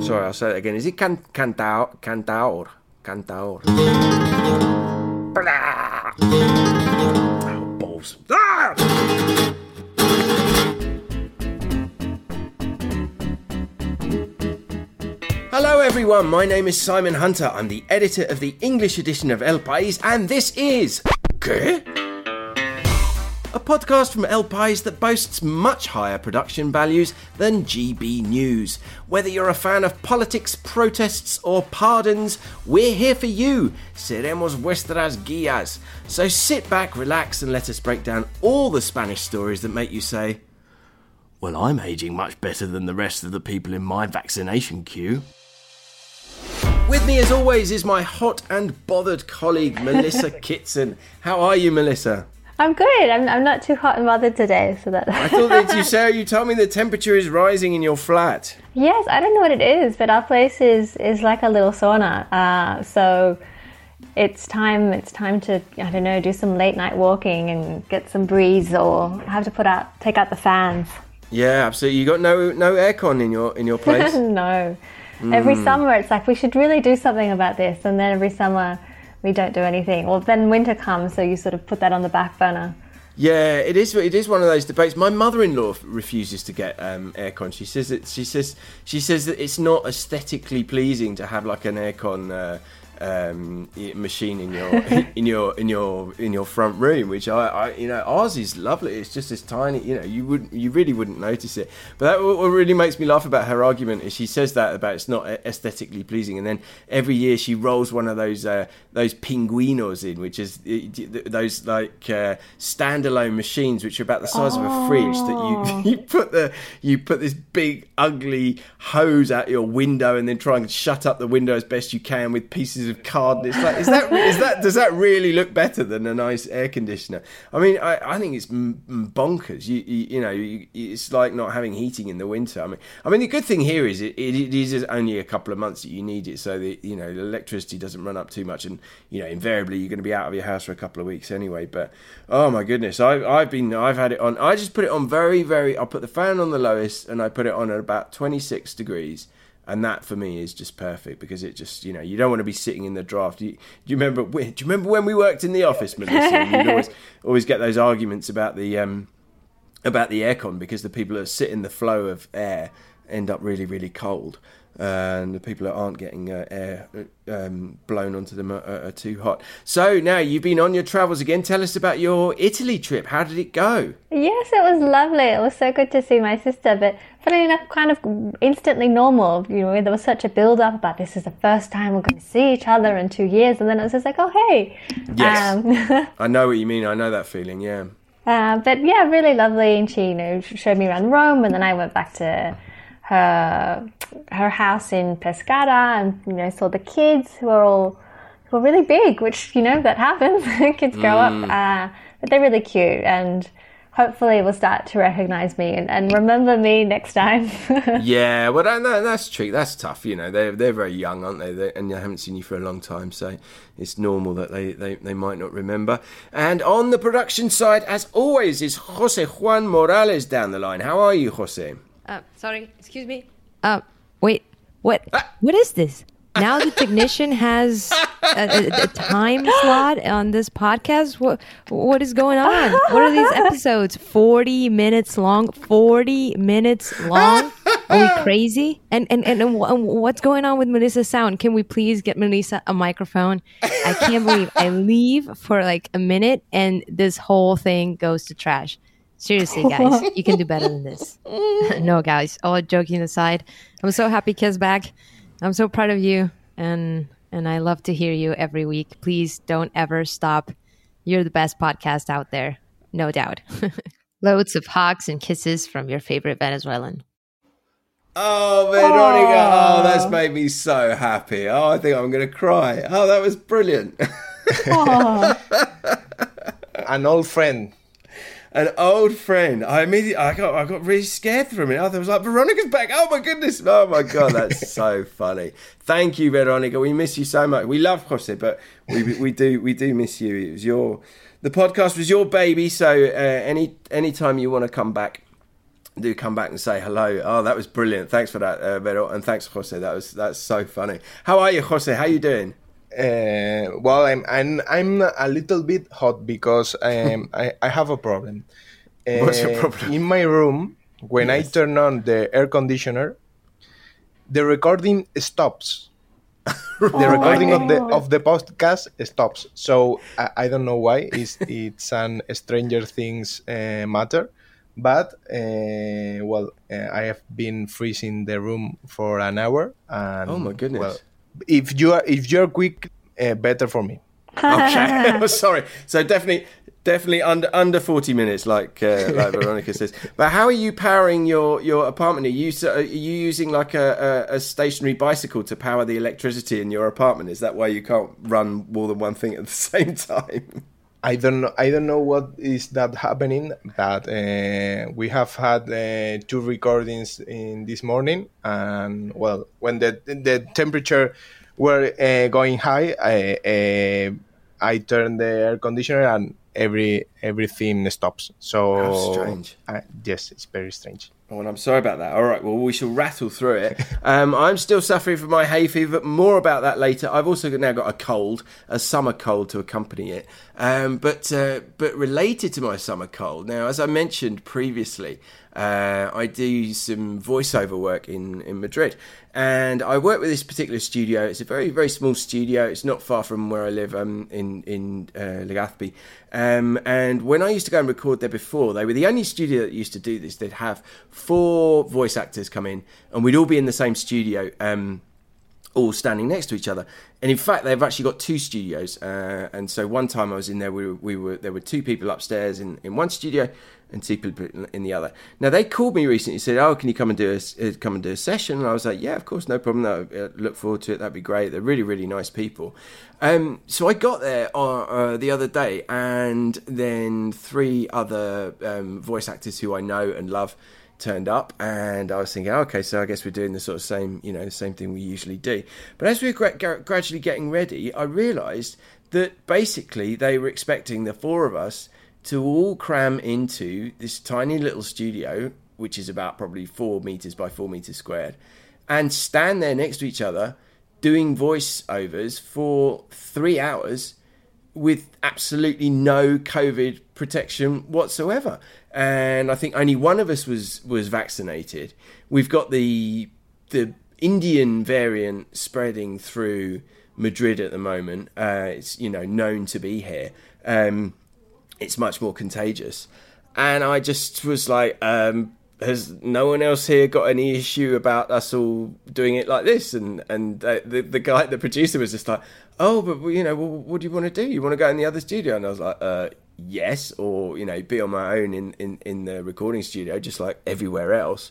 Sorry, I'll say it again. Is it can cantaor? Cantaor? Cantaor. Blah. Oh, balls. Ah! Hello, everyone. My name is Simon Hunter. I'm the editor of the English edition of El País, and this is. ¿Qué? A podcast from El País that boasts much higher production values than GB News. Whether you're a fan of politics, protests, or pardons, we're here for you. Seremos vuestras guías. So sit back, relax, and let us break down all the Spanish stories that make you say, Well, I'm aging much better than the rest of the people in my vaccination queue. With me, as always, is my hot and bothered colleague, Melissa Kitson. How are you, Melissa? I'm good. I'm, I'm not too hot and bothered today, so that. I thought that you, Sarah, you told me the temperature is rising in your flat. yes, I don't know what it is, but our place is is like a little sauna. Uh, so it's time. It's time to I don't know do some late night walking and get some breeze, or have to put out take out the fans. Yeah, absolutely. You got no no aircon in your in your place. no. Every summer it's like we should really do something about this, and then every summer we don't do anything. Well, then winter comes, so you sort of put that on the back burner. Yeah, it is. It is one of those debates. My mother-in-law refuses to get um, aircon. She says that she says she says that it's not aesthetically pleasing to have like an aircon uh, um, machine in your in your in your in your front room. Which I, I, you know, ours is lovely. It's just this tiny. You know, you would you really wouldn't notice it. But that what really makes me laugh about her argument is she says that about it's not aesthetically pleasing, and then every year she rolls one of those uh, those pinguinos in, which is those like uh, standalone machines which are about the size of a fridge that you you put the you put this big ugly hose out your window and then try and shut up the window as best you can with pieces of card. It's like is that is that does that really look better than a nice air conditioner? I mean, I, I think it's bonkers. You you, you know, you, it's like not having heating in the winter. I mean, I mean the good thing here is it, it, it is only a couple of months that you need it, so that you know the electricity doesn't run up too much, and you know invariably you're going to be out of your house for a couple of weeks anyway. But oh my goodness, I've I've been I've had it on. I just put it on very very. I put the fan on the lowest, and I put it on at about 26 degrees. And that for me is just perfect because it just you know you don't want to be sitting in the draft. You, do you remember? Do you remember when we worked in the office, Melissa? You'd always always get those arguments about the um, about the aircon because the people that sit in the flow of air end up really really cold and the people that aren't getting uh, air um, blown onto them are, are too hot so now you've been on your travels again tell us about your italy trip how did it go Yes, it was lovely. It was so good to see my sister, but funny enough, kind of instantly normal. You know, there was such a build up about this is the first time we're going to see each other in two years, and then it was just like, oh hey. Yes. Um, i know what you mean i know that feeling yeah uh, but yeah, really lovely. And she, you know, showed me around Rome, and then I went back to her her house in Pescara, and you know, saw the kids who are all who are really big, which you know that happens. kids grow up, uh, but they're really cute and. Hopefully, will start to recognize me and, and remember me next time. yeah well that, that, that's true that's tough you know they're, they're very young aren't they they and they haven't seen you for a long time so it's normal that they, they, they might not remember and on the production side as always is jose juan morales down the line how are you jose Uh, sorry, excuse me. Uh, wait, what? What is this? Now the technician has a, a, a time slot on this podcast. What what is going on? What are these episodes? Forty minutes long. Forty minutes long. Are we crazy? And and and, and what's going on with Melissa's sound? Can we please get Melissa a microphone? I can't believe I leave for like a minute and this whole thing goes to trash. Seriously, guys, you can do better than this. no, guys, all joking aside, I'm so happy Kiz back. I'm so proud of you, and and I love to hear you every week. Please don't ever stop. You're the best podcast out there, no doubt. Loads of hugs and kisses from your favorite Venezuelan. Oh, Veronica! Oh, that's made me so happy. Oh, I think I'm going to cry. Oh, that was brilliant. An old friend. An old friend. I immediately, I got, I got really scared for a minute. I was like, Veronica's back. Oh my goodness. Oh my god, that's so funny. Thank you, Veronica. We miss you so much. We love Jose, but we, we do, we do miss you. It was your, the podcast was your baby. So uh, any, any time you want to come back, do come back and say hello. Oh, that was brilliant. Thanks for that, uh, Vero, and thanks, Jose. That was that's so funny. How are you, Jose? How you doing? Uh, well, I'm, I'm I'm a little bit hot because um, I I have a problem. Uh, What's your problem? In my room, when I turn on the air conditioner, the recording stops. the recording of the of the podcast stops. So I, I don't know why. It's it's an Stranger Things uh, matter, but uh, well, uh, I have been freezing the room for an hour. And, Oh, my goodness. Well, if you are if you're quick, uh, better for me. Okay, sorry. So definitely, definitely under under forty minutes, like uh, like Veronica says. But how are you powering your your apartment? Are you are you using like a, a, a stationary bicycle to power the electricity in your apartment? Is that why you can't run more than one thing at the same time? I don't know. I don't know what is that happening, but uh, we have had uh, two recordings in this morning, and well, when the the temperature were uh, going high, I uh, I turned the air conditioner and every everything stops. So How strange. I- yes, it's very strange. Oh, and I'm sorry about that. All right, well, we shall rattle through it. Um, I'm still suffering from my hay fever. More about that later. I've also now got a cold, a summer cold to accompany it. Um, but uh, but related to my summer cold, now as I mentioned previously, uh, I do some voiceover work in in Madrid, and I work with this particular studio. It's a very very small studio. It's not far from where I live, um, in in uh, Legazpi. Um, and when I used to go and record there before, they were the only studio that used to do this. They'd have four voice actors come in, and we'd all be in the same studio. Um, all standing next to each other. And in fact, they've actually got two studios. Uh, and so one time I was in there, we were, we were there were two people upstairs in, in one studio and two people in- the other. Now they called me recently said, "Oh, can you come and do a uh, come and do a session?" And I was like, "Yeah, of course, no problem. No, uh, look forward to it. That'd be great. They're really really nice people." Um, so I got there uh, uh, the other day, and then three other um, voice actors who I know and love turned up and I was thinking, okay, so I guess we're doing the sort of same, you know, the same thing we usually do. But as we were gra- gradually getting ready, I realised that basically they were expecting the four of us to all cram into this tiny little studio, which is about probably four meters by four meters squared, and stand there next to each other doing voiceovers for three hours with absolutely no COVID protection whatsoever. And I think only one of us was was vaccinated. We've got the the Indian variant spreading through Madrid at the moment. Uh, it's you know known to be here. Um, it's much more contagious. And I just was like, um, has no one else here got any issue about us all doing it like this? And and uh, the the guy, the producer, was just like, oh, but you know, well, what do you want to do? You want to go in the other studio? And I was like, uh, yes, or you know, be on my own in in in the recording studio, just like everywhere else.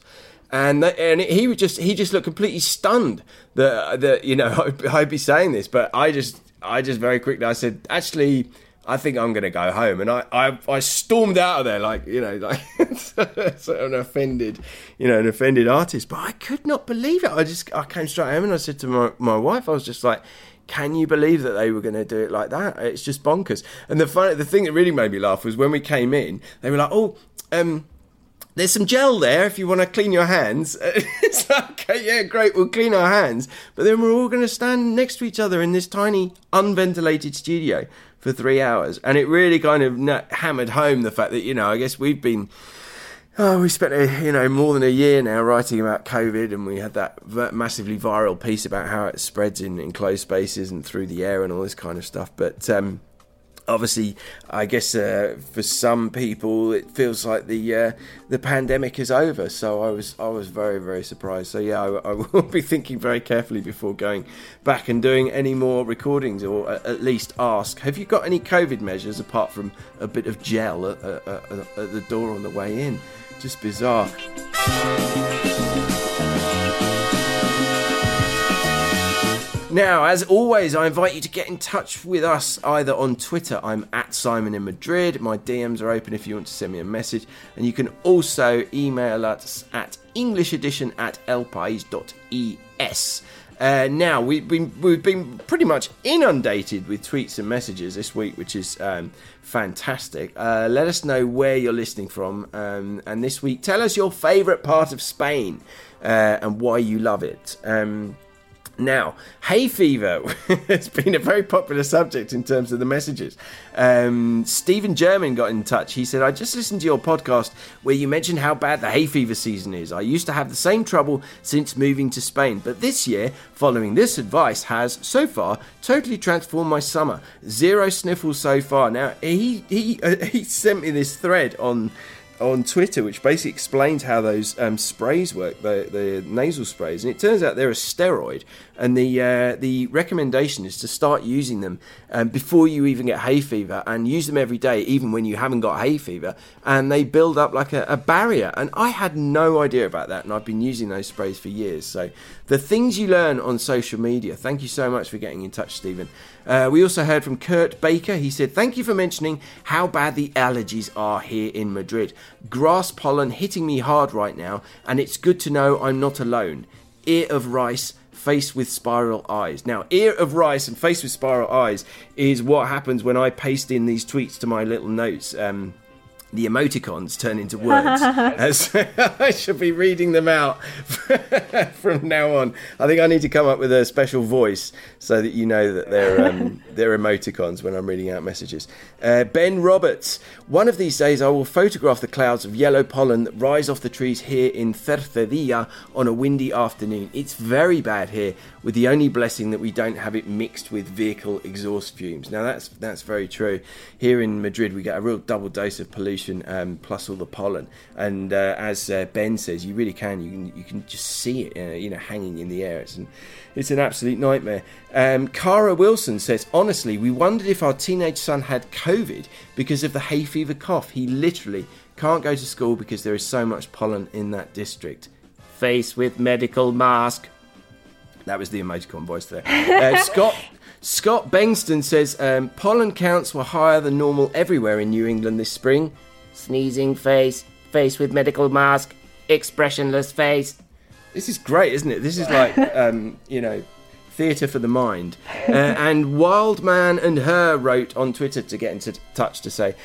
And that, and he would just he just looked completely stunned that that you know I'd be saying this, but I just I just very quickly I said actually I think I'm going to go home. And I, I, I stormed out of there like, you know, like sort of an offended, you know, an offended artist. But I could not believe it. I just, I came straight home and I said to my, my wife, I was just like, can you believe that they were going to do it like that? It's just bonkers. And the funny, the thing that really made me laugh was when we came in, they were like, oh, um, there's some gel there if you want to clean your hands. it's like, okay, yeah, great, we'll clean our hands. But then we're all going to stand next to each other in this tiny, unventilated studio for three hours. And it really kind of hammered home the fact that, you know, I guess we've been. Oh, we spent a, you know more than a year now writing about COVID, and we had that massively viral piece about how it spreads in enclosed spaces and through the air and all this kind of stuff. But um, obviously, I guess uh, for some people it feels like the uh, the pandemic is over. So I was I was very very surprised. So yeah, I, I will be thinking very carefully before going back and doing any more recordings, or at least ask: Have you got any COVID measures apart from a bit of gel at, at, at, at the door on the way in? Just bizarre. Now, as always, I invite you to get in touch with us either on Twitter. I'm at Simon in Madrid. My DMs are open if you want to send me a message. And you can also email us at englishedition at elpais.es. Uh, now we, we, we've been pretty much inundated with tweets and messages this week, which is um, fantastic. Uh, let us know where you're listening from, um, and this week tell us your favourite part of Spain uh, and why you love it. Um, now, hay fever has been a very popular subject in terms of the messages. Um, Stephen German got in touch. He said, I just listened to your podcast where you mentioned how bad the hay fever season is. I used to have the same trouble since moving to Spain, but this year, following this advice, has so far totally transformed my summer. Zero sniffles so far. Now, he, he, uh, he sent me this thread on on Twitter, which basically explains how those um, sprays work, the, the nasal sprays, and it turns out they're a steroid, and the uh, the recommendation is to start using them um, before you even get hay fever, and use them every day, even when you haven't got hay fever, and they build up like a, a barrier. And I had no idea about that, and I've been using those sprays for years. So the things you learn on social media. Thank you so much for getting in touch, Stephen. Uh, we also heard from Kurt Baker. He said, Thank you for mentioning how bad the allergies are here in Madrid. Grass pollen hitting me hard right now, and it's good to know I'm not alone. Ear of rice, face with spiral eyes. Now, ear of rice and face with spiral eyes is what happens when I paste in these tweets to my little notes. Um, the emoticons turn into words. As I should be reading them out from now on. I think I need to come up with a special voice so that you know that they're um, they're emoticons when I'm reading out messages. Uh, ben Roberts. One of these days, I will photograph the clouds of yellow pollen that rise off the trees here in Cercedilla on a windy afternoon. It's very bad here, with the only blessing that we don't have it mixed with vehicle exhaust fumes. Now that's that's very true. Here in Madrid, we get a real double dose of pollution um, plus all the pollen, and uh, as uh, Ben says, you really can you can you can just see it, uh, you know, hanging in the air. It's an it's an absolute nightmare. Um, Cara Wilson says, honestly, we wondered if our teenage son had COVID because of the hay fever cough. He literally can't go to school because there is so much pollen in that district. Face with medical mask. That was the emoticon voice there. Uh, Scott Scott Bengston says um, pollen counts were higher than normal everywhere in New England this spring. Sneezing face, face with medical mask, expressionless face. This is great, isn't it? This is like um, you know theatre for the mind. Uh, and Wildman and Her wrote on Twitter to get into touch to say,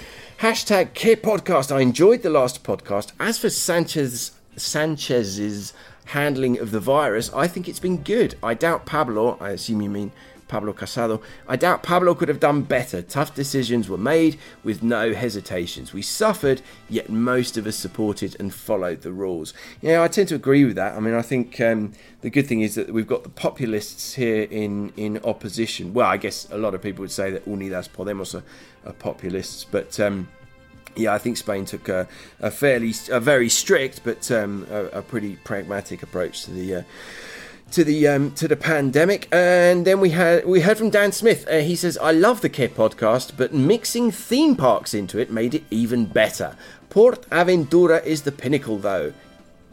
hashtag K Podcast. I enjoyed the last podcast. As for Sanchez Sanchez's handling of the virus, I think it's been good. I doubt Pablo, I assume you mean Pablo Casado. I doubt Pablo could have done better. Tough decisions were made with no hesitations. We suffered, yet most of us supported and followed the rules. Yeah, I tend to agree with that. I mean, I think um, the good thing is that we've got the populists here in, in opposition. Well, I guess a lot of people would say that Unidas Podemos are, are populists, but. Um, yeah, I think Spain took a, a fairly, a very strict, but um, a, a, pretty pragmatic approach to the uh, to the um, to the pandemic. And then we had we heard from Dan Smith. Uh, he says, "I love the Kid podcast, but mixing theme parks into it made it even better. Port Aventura is the pinnacle, though.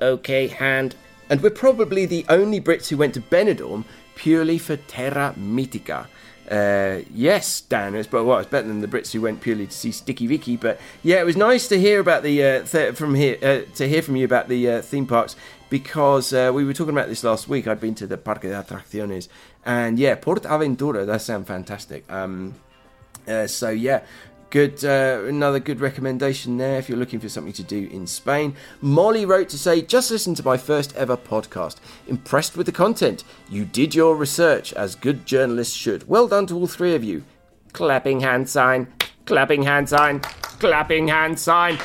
Okay, hand. And we're probably the only Brits who went to Benidorm purely for Terra Mítica." Uh, yes, Dan, it's, well, it's better than the Brits who went purely to see Sticky Vicky. But yeah, it was nice to hear about the uh, th- from here uh, to hear from you about the uh, theme parks because uh, we were talking about this last week. I'd been to the Parque de Atracciones, and yeah, Port Aventura does sound fantastic. Um, uh, so yeah, good uh, another good recommendation there if you're looking for something to do in Spain. Molly wrote to say, just listen to my first ever podcast. Impressed with the content. You did your research as good journalists should. Well done to all three of you. Clapping hand sign. Clapping hand sign. Clapping hand sign.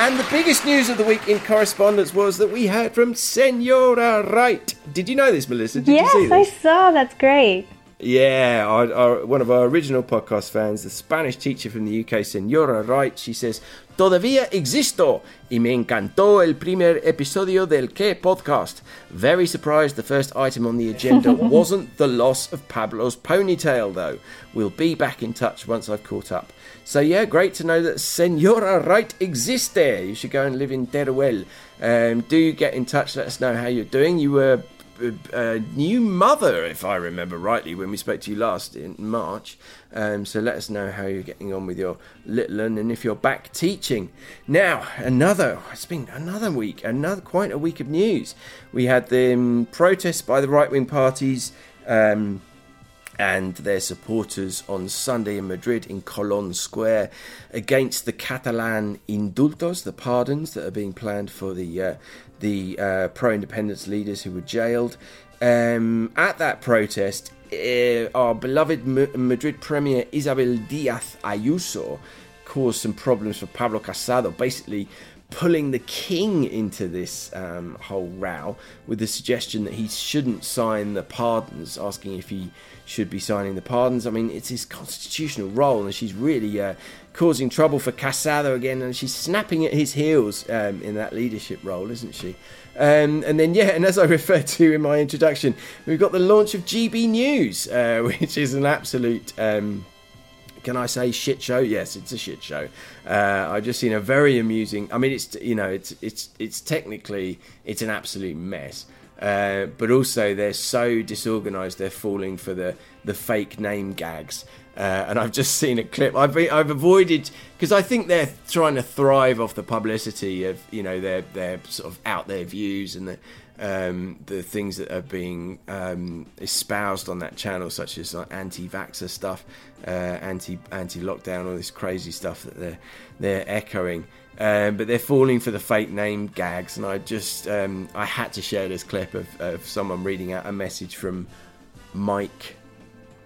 And the biggest news of the week in correspondence was that we heard from Senora Wright. Did you know this, Melissa? Did yes, you see this? I saw. That's great. Yeah, our, our, one of our original podcast fans, the Spanish teacher from the UK, Senora Wright, she says, Todavía existo y me encantó el primer episodio del Que podcast. Very surprised the first item on the agenda wasn't the loss of Pablo's ponytail, though. We'll be back in touch once I've caught up. So yeah, great to know that Senora Wright exists there. You should go and live in Teruel. Um, do get in touch. Let us know how you're doing. You were a, a, new mother, if I remember rightly, when we spoke to you last in March. Um, so let us know how you're getting on with your little one and if you're back teaching. Now, another, it's been another week, another quite a week of news. We had the um, protests by the right wing parties. Um, and their supporters on Sunday in Madrid in Colón Square against the Catalan indultos, the pardons that are being planned for the uh, the uh, pro-independence leaders who were jailed. Um, at that protest, uh, our beloved M- Madrid Premier Isabel Díaz Ayuso caused some problems for Pablo Casado, basically pulling the king into this um, whole row with the suggestion that he shouldn't sign the pardons, asking if he should be signing the pardons. I mean, it's his constitutional role, and she's really uh, causing trouble for Casado again, and she's snapping at his heels um, in that leadership role, isn't she? Um, and then, yeah, and as I referred to in my introduction, we've got the launch of GB News, uh, which is an absolute. Um, can I say shit show? Yes, it's a shit show. Uh, I've just seen a very amusing. I mean, it's you know, it's it's it's technically it's an absolute mess. Uh, but also they're so disorganized they're falling for the the fake name gags. Uh, and I've just seen a clip. I've been, I've avoided because I think they're trying to thrive off the publicity of you know their their sort of out there views and the um, the things that are being um, espoused on that channel, such as like anti-vaxxer stuff, uh, anti anti-lockdown, all this crazy stuff that they're they're echoing. Um, but they're falling for the fake name gags, and I just um, I had to share this clip of, of someone reading out a message from Mike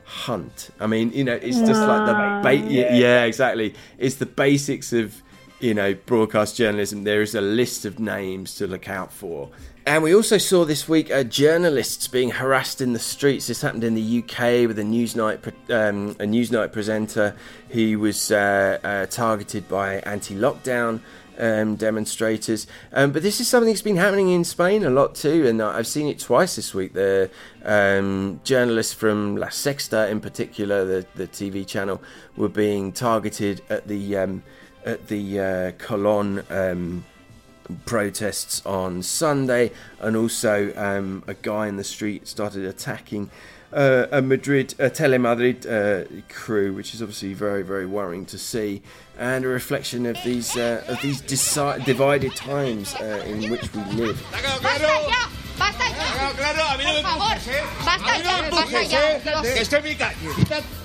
Hunt. I mean, you know, it's just like the ba- yeah, yeah, exactly. It's the basics of you know broadcast journalism. There is a list of names to look out for, and we also saw this week uh, journalists being harassed in the streets. This happened in the UK with a Newsnight um, a Newsnight presenter who was uh, uh, targeted by anti-lockdown um, demonstrators. Um, but this is something that's been happening in Spain a lot too, and I've seen it twice this week. The um, journalists from La Sexta, in particular, the, the TV channel, were being targeted at the um, at the uh, Colón um, protests on Sunday, and also um, a guy in the street started attacking uh, a Madrid, a Telemadrid uh, crew, which is obviously very, very worrying to see, and a reflection of these uh, of these deci- divided times uh, in which we live. Basta ya. Claro, a mí no me empujes, ¿eh? Basta ya, basta ya. Que estoy en mi calle.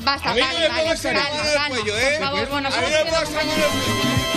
Basta, A mí no me pongas el dedo en el cuello, ¿eh? Por favor, bueno, A mí no me queda pongas el dedo en el cuello.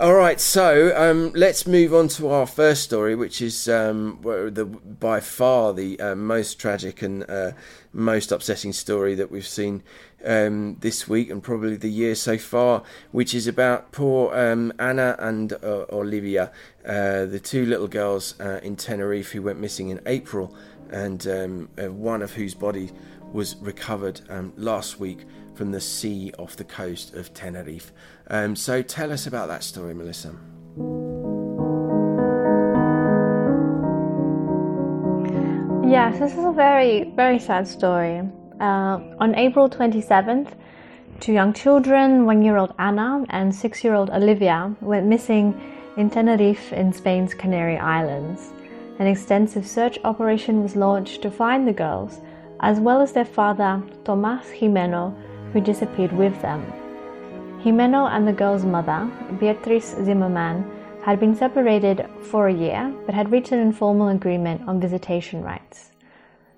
All right, so um, let's move on to our first story, which is um, well, the by far the uh, most tragic and uh, most upsetting story that we've seen um, this week and probably the year so far, which is about poor um, Anna and uh, Olivia, uh, the two little girls uh, in Tenerife who went missing in April, and um, uh, one of whose body was recovered um, last week from the sea off the coast of Tenerife. Um, so tell us about that story, Melissa. Yes, this is a very, very sad story. Uh, on April 27th, two young children, one year old Anna and six year old Olivia, went missing in Tenerife in Spain's Canary Islands. An extensive search operation was launched to find the girls, as well as their father, Tomas Gimeno, who disappeared with them. Gimeno and the girl's mother, Beatriz Zimmermann, had been separated for a year but had reached an informal agreement on visitation rights.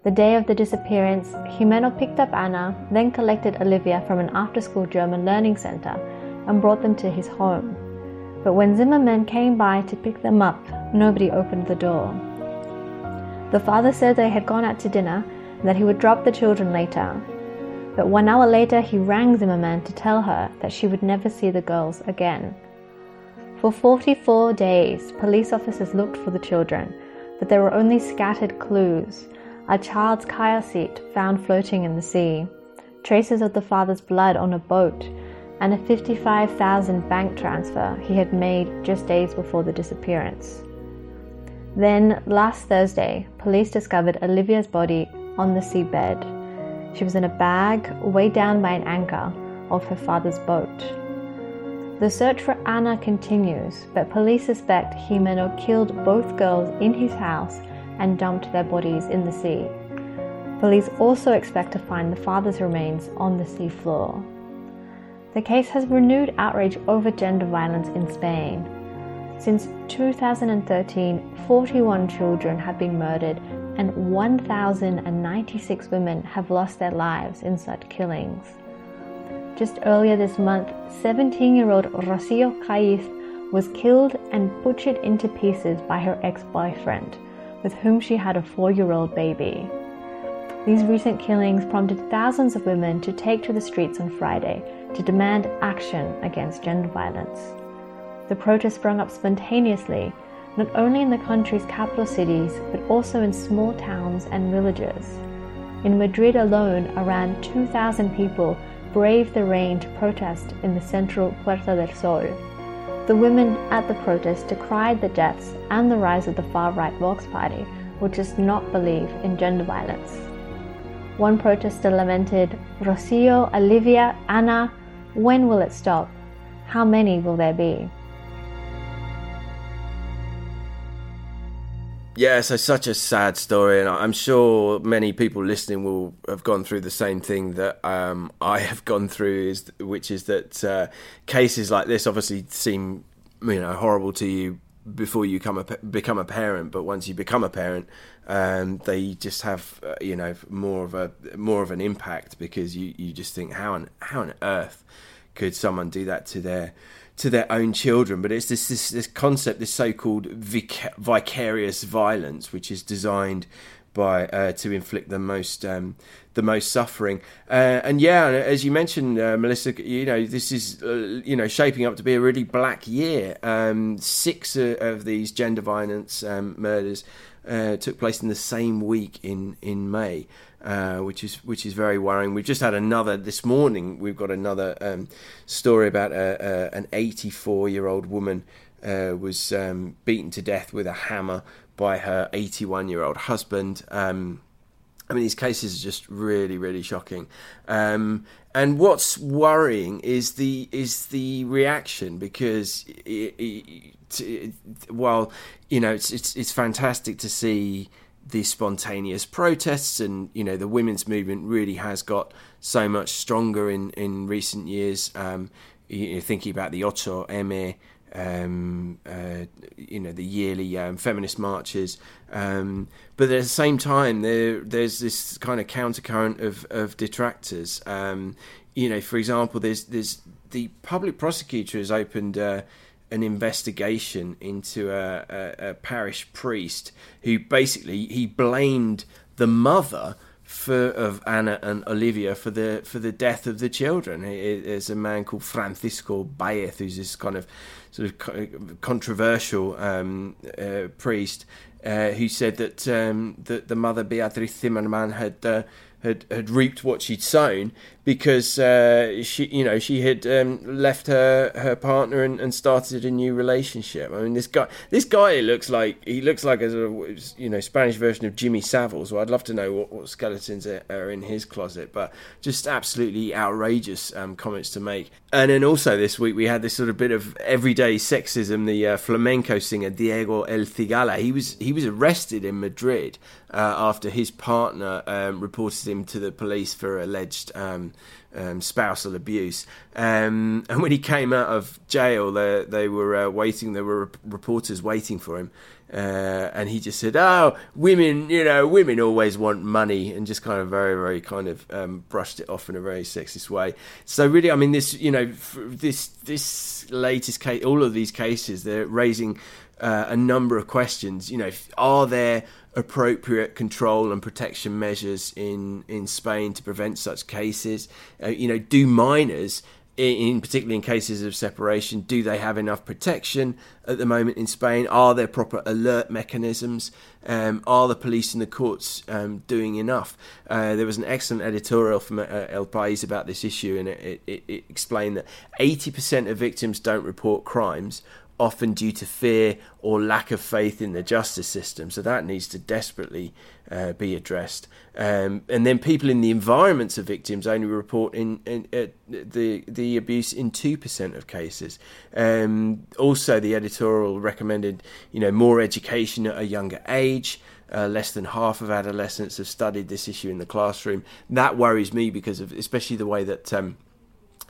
The day of the disappearance, Gimeno picked up Anna, then collected Olivia from an after school German learning center and brought them to his home. But when Zimmermann came by to pick them up, nobody opened the door. The father said they had gone out to dinner and that he would drop the children later. But one hour later, he rang Zimmermann to tell her that she would never see the girls again. For 44 days, police officers looked for the children, but there were only scattered clues a child's seat found floating in the sea, traces of the father's blood on a boat, and a 55,000 bank transfer he had made just days before the disappearance. Then, last Thursday, police discovered Olivia's body on the seabed. She was in a bag weighed down by an anchor of her father's boat. The search for Anna continues, but police suspect Gimeno killed both girls in his house and dumped their bodies in the sea. Police also expect to find the father's remains on the seafloor. The case has renewed outrage over gender violence in Spain. Since 2013, 41 children have been murdered and 1,096 women have lost their lives in such killings. Just earlier this month, 17 year old Rocio Caiz was killed and butchered into pieces by her ex boyfriend, with whom she had a four year old baby. These recent killings prompted thousands of women to take to the streets on Friday to demand action against gender violence. The protest sprung up spontaneously, not only in the country's capital cities, but also in small towns and villages. In Madrid alone, around 2,000 people braved the rain to protest in the central Puerta del Sol. The women at the protest decried the deaths and the rise of the far right Vox Party, which does not believe in gender violence. One protester lamented, Rocio, Olivia, Ana, when will it stop? How many will there be? Yeah, so such a sad story, and I'm sure many people listening will have gone through the same thing that um, I have gone through, is which is that uh, cases like this obviously seem you know horrible to you before you come a, become a parent, but once you become a parent, um, they just have uh, you know more of a more of an impact because you, you just think how on how on earth could someone do that to their to their own children, but it's this this, this concept, this so-called vic- vicarious violence, which is designed by uh, to inflict the most um, the most suffering. Uh, and yeah, as you mentioned, uh, Melissa, you know this is uh, you know shaping up to be a really black year. Um, six of these gender violence um, murders uh, took place in the same week in in May uh, which is which is very worrying. We've just had another this morning. We've got another um, story about a, a, an 84 year old woman uh, was um, beaten to death with a hammer by her 81 year old husband. Um, I mean, these cases are just really, really shocking. Um, and what's worrying is the is the reaction because it, it, it, while you know it's, it's it's fantastic to see the spontaneous protests and you know the women's movement really has got so much stronger in in recent years um, you thinking about the Otto M um, uh, you know the yearly um, feminist marches. Um, but at the same time there there's this kind of countercurrent of, of detractors. Um, you know for example there's there's the public prosecutor has opened uh, an investigation into a, a, a, parish priest who basically he blamed the mother for of Anna and Olivia for the for the death of the children. There's a man called Francisco Baez who's this kind of sort of controversial um, uh, priest uh, who said that um, that the mother Beatriz Zimmermann had. Uh, had, had reaped what she'd sown because uh, she you know she had um, left her her partner and, and, started a new relationship. I mean this guy this guy looks like he looks like a you know Spanish version of Jimmy Savile. So I'd love to know what, what skeletons are, are, in his closet. But just absolutely outrageous um, comments to make. And then also this week we had this sort of bit of everyday sexism. The uh, flamenco singer Diego El Cigala he was he was arrested in Madrid uh, after his partner um, reported him to the police for alleged um, um, spousal abuse. Um, and when he came out of jail, they, they were uh, waiting. There were reporters waiting for him, uh, and he just said, "Oh, women, you know, women always want money," and just kind of very, very kind of um, brushed it off in a very sexist way. So really, I mean, this, you know, this this latest case, all of these cases, they're raising uh, a number of questions. You know, are there appropriate control and protection measures in, in Spain to prevent such cases? Uh, you know, do minors, in, particularly in cases of separation, do they have enough protection at the moment in Spain? Are there proper alert mechanisms? Um, are the police and the courts um, doing enough? Uh, there was an excellent editorial from uh, El País about this issue, and it, it, it explained that 80% of victims don't report crimes often due to fear or lack of faith in the justice system. So that needs to desperately uh, be addressed. Um, and then people in the environments of victims only report in, in uh, the the abuse in two percent of cases. Um, also, the editorial recommended you know more education at a younger age. Uh, less than half of adolescents have studied this issue in the classroom. That worries me because of especially the way that. Um,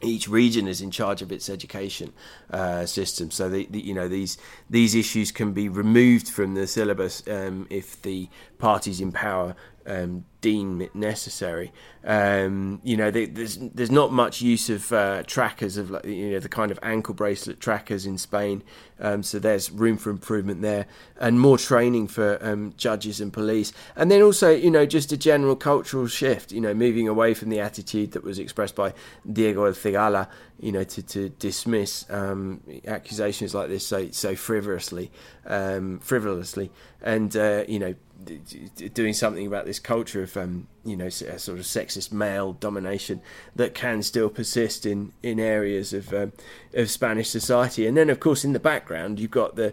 each region is in charge of its education uh, system. So the, the, you know these these issues can be removed from the syllabus um, if the parties in power um, deem it necessary. Um, you know, there's there's not much use of uh, trackers of like you know the kind of ankle bracelet trackers in Spain. Um, so there's room for improvement there, and more training for um, judges and police, and then also you know just a general cultural shift. You know, moving away from the attitude that was expressed by Diego El you know, to, to dismiss um, accusations like this so so frivolously, um, frivolously, and uh, you know doing something about this culture of um, you know sort of sexist male domination that can still persist in in areas of um, of Spanish society. And then of course in the background you've got the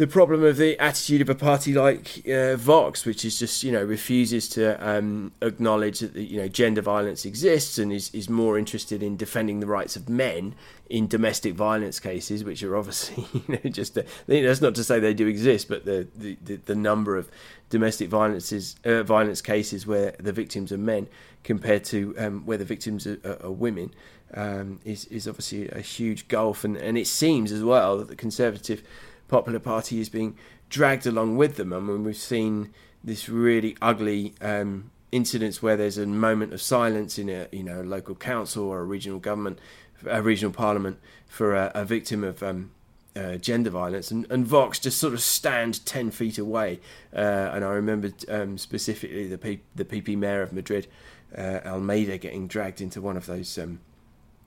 the problem of the attitude of a party like uh, Vox, which is just you know refuses to um, acknowledge that you know gender violence exists and is, is more interested in defending the rights of men in domestic violence cases, which are obviously you know just a, that's not to say they do exist, but the the, the, the number of domestic violences uh, violence cases where the victims are men compared to um, where the victims are, are, are women um, is is obviously a huge gulf, and and it seems as well that the conservative Popular Party is being dragged along with them. I mean, we've seen this really ugly um, incidents where there's a moment of silence in a you know local council or a regional government, a regional parliament for a, a victim of um, uh, gender violence, and, and, Vox just sort of stand ten feet away. Uh, and I remember um, specifically the P- the PP mayor of Madrid, uh, Almeida, getting dragged into one of those um,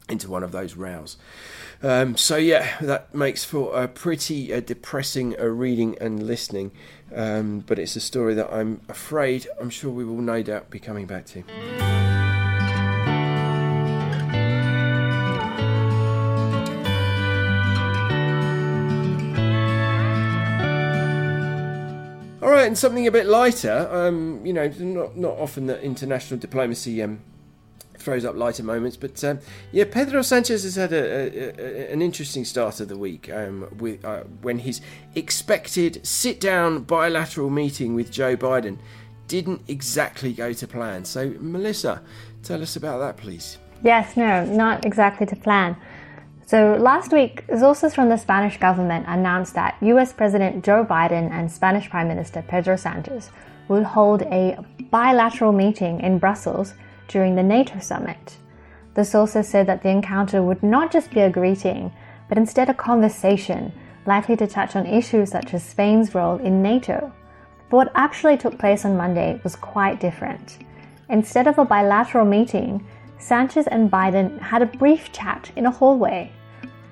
into one of those rows. Um, so yeah, that makes for a pretty uh, depressing uh, reading and listening, um, but it's a story that I'm afraid I'm sure we will no doubt be coming back to. All right, and something a bit lighter. Um, you know, not not often that international diplomacy um, throws up lighter moments. But um, yeah, Pedro Sanchez has had a, a, a, an interesting start of the week um, with, uh, when his expected sit down bilateral meeting with Joe Biden didn't exactly go to plan. So, Melissa, tell us about that, please. Yes, no, not exactly to plan. So last week, sources from the Spanish government announced that US President Joe Biden and Spanish Prime Minister Pedro Sanchez will hold a bilateral meeting in Brussels during the NATO summit. The sources said that the encounter would not just be a greeting, but instead a conversation likely to touch on issues such as Spain's role in NATO. But what actually took place on Monday was quite different. Instead of a bilateral meeting, Sanchez and Biden had a brief chat in a hallway.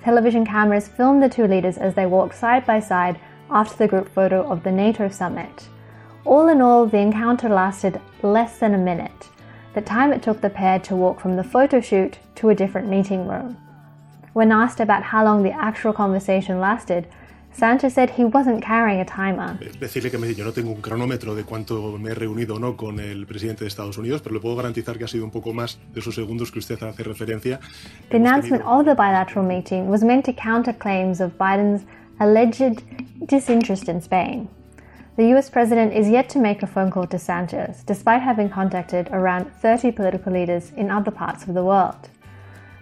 Television cameras filmed the two leaders as they walked side by side after the group photo of the NATO summit. All in all, the encounter lasted less than a minute, the time it took the pair to walk from the photo shoot to a different meeting room. When asked about how long the actual conversation lasted, Sanchez said he wasn't carrying a timer. Eh, decirle que me, yo no tengo un cronómetro de cuánto me he reunido o no con el presidente de Estados Unidos, pero le puedo garantizar que ha sido un poco más de esos segundos que usted hace referencia. The announcement of the bilateral meeting was meant to counter claims of Biden's alleged disinterest in Spain. The US president is yet to make a phone call to Sanchez, despite having contacted around 30 political leaders in other parts of the world.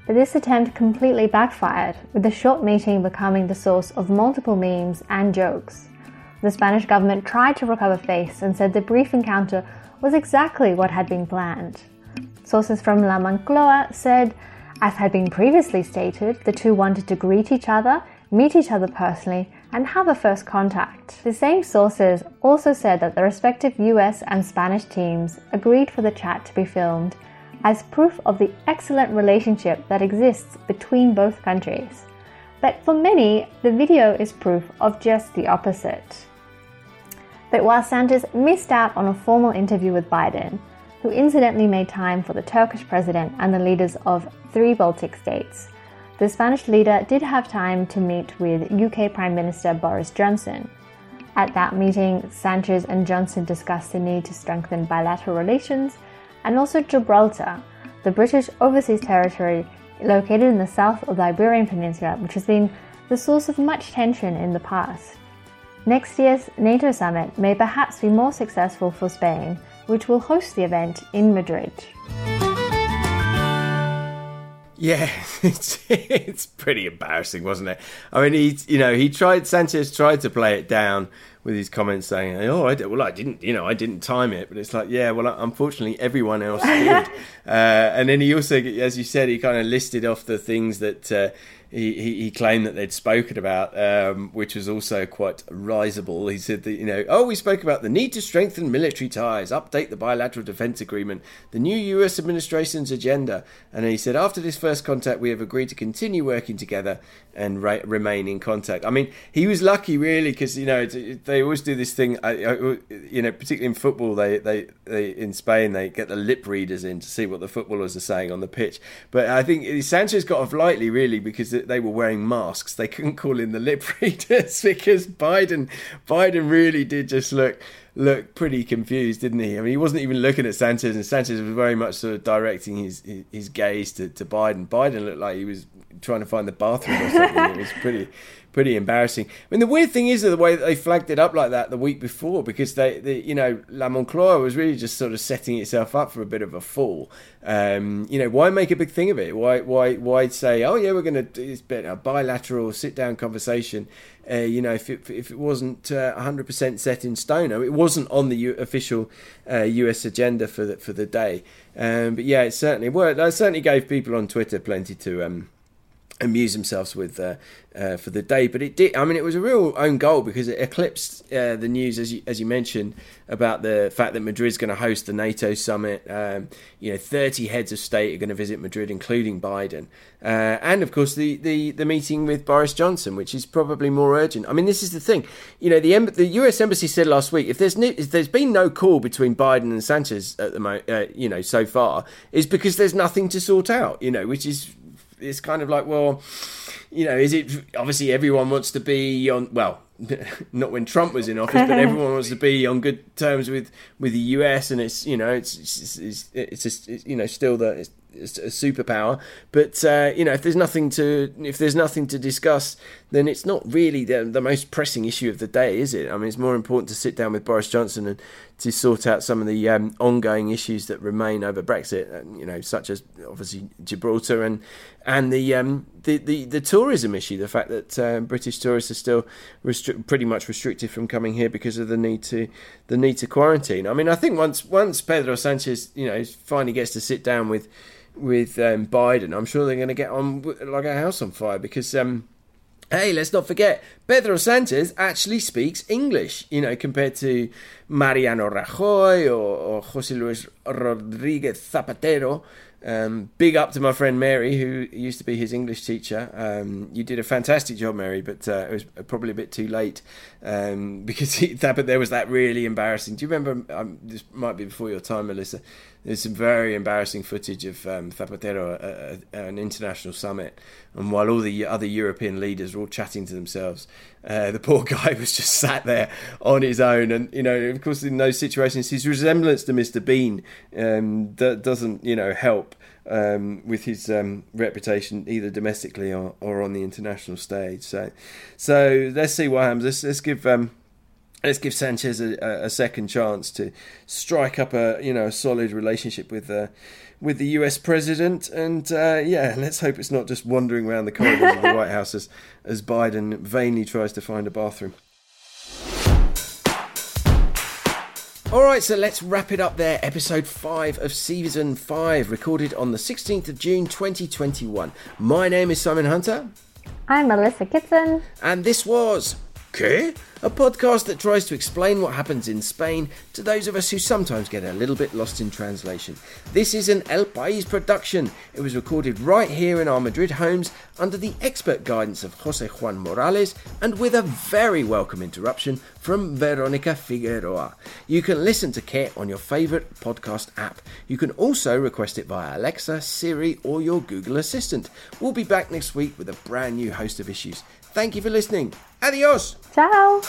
But this attempt completely backfired, with the short meeting becoming the source of multiple memes and jokes. The Spanish government tried to recover face and said the brief encounter was exactly what had been planned. Sources from La Moncloa said, as had been previously stated, the two wanted to greet each other, meet each other personally, and have a first contact. The same sources also said that the respective US and Spanish teams agreed for the chat to be filmed as proof of the excellent relationship that exists between both countries. But for many, the video is proof of just the opposite. But while Sanchez missed out on a formal interview with Biden, who incidentally made time for the Turkish president and the leaders of three Baltic states, the Spanish leader did have time to meet with UK Prime Minister Boris Johnson. At that meeting, Sanchez and Johnson discussed the need to strengthen bilateral relations and also Gibraltar, the British overseas territory located in the south of the Iberian Peninsula, which has been the source of much tension in the past. Next year's NATO summit may perhaps be more successful for Spain, which will host the event in Madrid. Yeah, it's it's pretty embarrassing, wasn't it? I mean, he you know he tried Sanchez tried to play it down with his comments saying, "Oh, I did, well, I didn't, you know, I didn't time it," but it's like, yeah, well, unfortunately, everyone else did. uh, and then he also, as you said, he kind of listed off the things that. Uh, he, he, claimed that they'd spoken about, um, which was also quite risible. He said that, you know, oh, we spoke about the need to strengthen military ties, update the bilateral defense agreement, the new US administration's agenda. And he said, after this first contact, we have agreed to continue working together and re- remain in contact. I mean, he was lucky, really, because, you know, they always do this thing, you know, particularly in football, they, they, they, in Spain, they get the lip readers in to see what the footballers are saying on the pitch. But I think Sanchez got off lightly, really, because they were wearing masks. They couldn't call in the lip readers because Biden Biden really did just look look pretty confused, didn't he? I mean, he wasn't even looking at Sanchez, and Sanchez was very much sort of directing his his, gaze to, to Biden. Biden looked like he was trying to find the bathroom or something. it was pretty pretty embarrassing. I mean, the weird thing is the way that they flagged it up like that the week before, because they, they you know, La Moncloa was really just sort of setting itself up for a bit of a fall. Um, you know, why make a big thing of it? Why, why, why say, oh yeah, we're going to do this bit a bilateral sit down conversation? Uh, you know, if it, if it wasn't uh, 100% set in stone, it wasn't on the U- official uh, US agenda for the, for the day. Um, but yeah, it certainly worked. I certainly gave people on Twitter plenty to um, amuse themselves with uh, uh, for the day. But it did. I mean, it was a real own goal because it eclipsed uh, the news, as you as you mentioned, about the fact that Madrid's going to host the NATO summit. Um, you know, thirty heads of state are going to visit Madrid, including Biden, uh, and of course the, the the meeting with Boris Johnson, which is probably more urgent. I mean, this is the thing. You know, the the U.S. embassy said last week if there's no, if there's been no call between Biden and Sanchez at the moment, uh, you know, so far, is because there's nothing to sort out. You know, which is it's kind of like, well, you know, is it obviously everyone wants to be on well, not when Trump was in office, but everyone wants to be on good terms with with the US, and it's you know it's it's it's, it's, just, it's you know still the it's, a superpower. But uh, you know, if there's nothing to if there's nothing to discuss, then it's not really the the most pressing issue of the day, is it? I mean, it's more important to sit down with Boris Johnson and to sort out some of the um, ongoing issues that remain over Brexit. You know, such as obviously Gibraltar and and the um, the, the, the tourism issue, the fact that uh, British tourists are still restri- pretty much restricted from coming here because of the need to the need to quarantine. I mean, I think once once Pedro Sanchez, you know, finally gets to sit down with with um, Biden, I'm sure they're going to get on like a house on fire because. Um, hey, let's not forget, Pedro Sanchez actually speaks English, you know, compared to Mariano Rajoy or, or Jose Luis Rodriguez Zapatero, um, big up to my friend Mary, who used to be his English teacher. Um, you did a fantastic job, Mary, but uh, it was probably a bit too late um, because he, that, but there was that really embarrassing. Do you remember? Um, this might be before your time, Melissa. There's some very embarrassing footage of um, Zapatero at, at, an international summit, and while all the other European leaders were all chatting to themselves, uh, the poor guy was just sat there on his own. And you know, of course, in those situations, his resemblance to Mr. Bean um, doesn't, you know, help um, with his um, reputation either domestically or, or on the international stage. So, so let's see what happens. Let's, let's give um, let's give Sanchez a, a, second chance to strike up a you know a solid relationship with uh, with the U.S. president, and uh, yeah, let's hope it's not just wandering around the corridors of the White House as as Biden vainly tries to find a bathroom. All right, so let's wrap it up there. Episode 5 of Season 5, recorded on the 16th of June 2021. My name is Simon Hunter. I'm Melissa Kitson. And this was Que? A podcast that tries to explain what happens in Spain to those of us who sometimes get a little bit lost in translation. This is an El País production. It was recorded right here in our Madrid homes under the expert guidance of Jose Juan Morales and with a very welcome interruption from Veronica Figueroa. You can listen to Que on your favourite podcast app. You can also request it via Alexa, Siri, or your Google Assistant. We'll be back next week with a brand new host of issues. Thank you for listening. Adios. Ciao.